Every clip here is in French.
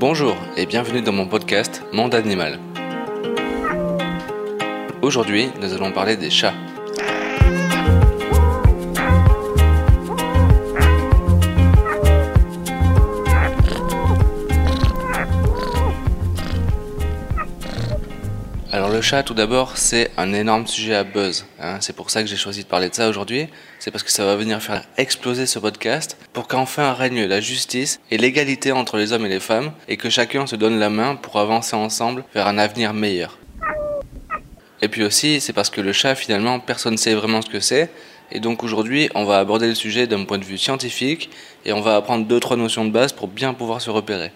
Bonjour et bienvenue dans mon podcast Monde Animal. Aujourd'hui, nous allons parler des chats. Alors le chat, tout d'abord, c'est un énorme sujet à buzz. hein. C'est pour ça que j'ai choisi de parler de ça aujourd'hui. C'est parce que ça va venir faire exploser ce podcast pour qu'enfin règne la justice et l'égalité entre les hommes et les femmes et que chacun se donne la main pour avancer ensemble vers un avenir meilleur. Et puis aussi, c'est parce que le chat, finalement, personne ne sait vraiment ce que c'est. Et donc aujourd'hui, on va aborder le sujet d'un point de vue scientifique et on va apprendre deux trois notions de base pour bien pouvoir se repérer.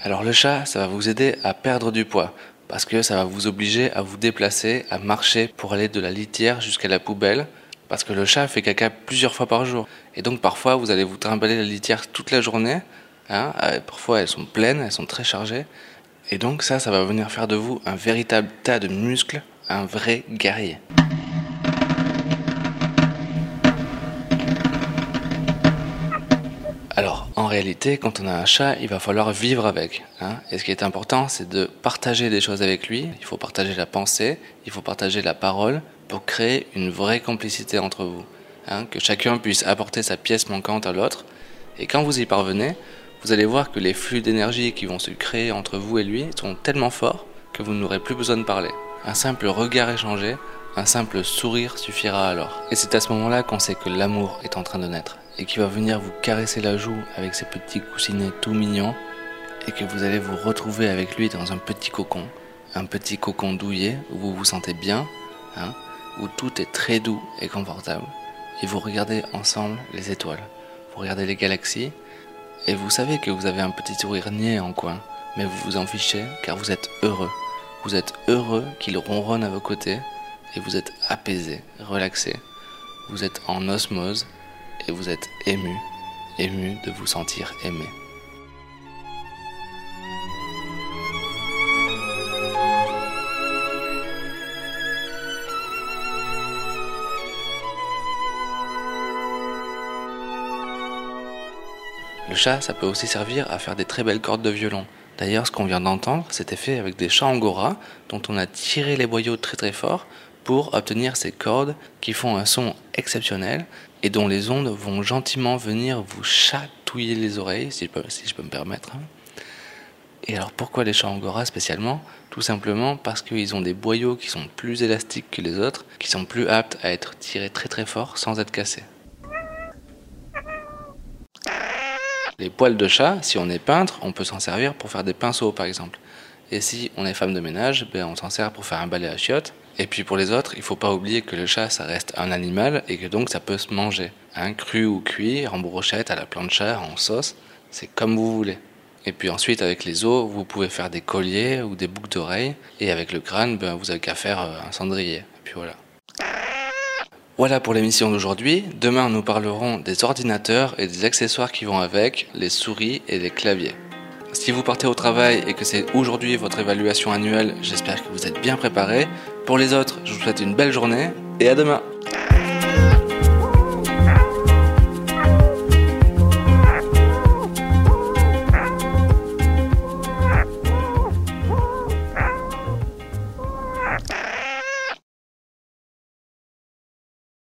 Alors le chat, ça va vous aider à perdre du poids parce que ça va vous obliger à vous déplacer, à marcher pour aller de la litière jusqu'à la poubelle parce que le chat fait caca plusieurs fois par jour et donc parfois vous allez vous trimballer la litière toute la journée. hein. Euh, parfois elles sont pleines, elles sont très chargées et donc ça, ça va venir faire de vous un véritable tas de muscles, un vrai guerrier. Alors, en réalité, quand on a un chat, il va falloir vivre avec. hein. Et ce qui est important, c'est de partager des choses avec lui. Il faut partager la pensée, il faut partager la parole pour créer une vraie complicité entre vous. hein. Que chacun puisse apporter sa pièce manquante à l'autre. Et quand vous y parvenez, vous allez voir que les flux d'énergie qui vont se créer entre vous et lui sont tellement forts que vous n'aurez plus besoin de parler. Un simple regard échangé, un simple sourire suffira alors. Et c'est à ce moment-là qu'on sait que l'amour est en train de naître et qu'il va venir vous caresser la joue avec ses petits coussinets tout mignons et que vous allez vous retrouver avec lui dans un petit cocon, un petit cocon douillet où vous vous sentez bien, hein, où tout est très doux et confortable. Et vous regardez ensemble les étoiles, vous regardez les galaxies et vous savez que vous avez un petit sourire niais en coin, mais vous vous en fichez car vous êtes heureux. Vous êtes heureux qu'il ronronne à vos côtés et vous êtes apaisé, relaxé. Vous êtes en osmose et vous êtes ému, ému de vous sentir aimé. Le chat, ça peut aussi servir à faire des très belles cordes de violon. D'ailleurs, ce qu'on vient d'entendre, c'était fait avec des chats angora dont on a tiré les boyaux très très fort pour obtenir ces cordes qui font un son exceptionnel et dont les ondes vont gentiment venir vous chatouiller les oreilles, si je peux, si je peux me permettre. hein. Et alors pourquoi les chats angora spécialement? Tout simplement parce qu'ils ont des boyaux qui sont plus élastiques que les autres, qui sont plus aptes à être tirés très très fort sans être cassés. Les poils de chat, si on est peintre, on peut s'en servir pour faire des pinceaux par exemple. Et si on est femme de ménage, ben on s'en sert pour faire un balai à chiottes. Et puis pour les autres, il faut pas oublier que le chat, ça reste un animal et que donc ça peut se manger. Hein, cru ou cuit, en brochette, à la plancha, en sauce, c'est comme vous voulez. Et puis ensuite, avec les os, vous pouvez faire des colliers ou des boucles d'oreilles. Et avec le crâne, ben, vous avez qu'à faire euh, un cendrier. Puis voilà. Voilà pour l'émission d'aujourd'hui. Demain, nous parlerons des ordinateurs et des accessoires qui vont avec, les souris et les claviers. Si vous partez au travail et que c'est aujourd'hui votre évaluation annuelle, j'espère que vous êtes bien préparé. Pour les autres, je vous souhaite une belle journée et à demain.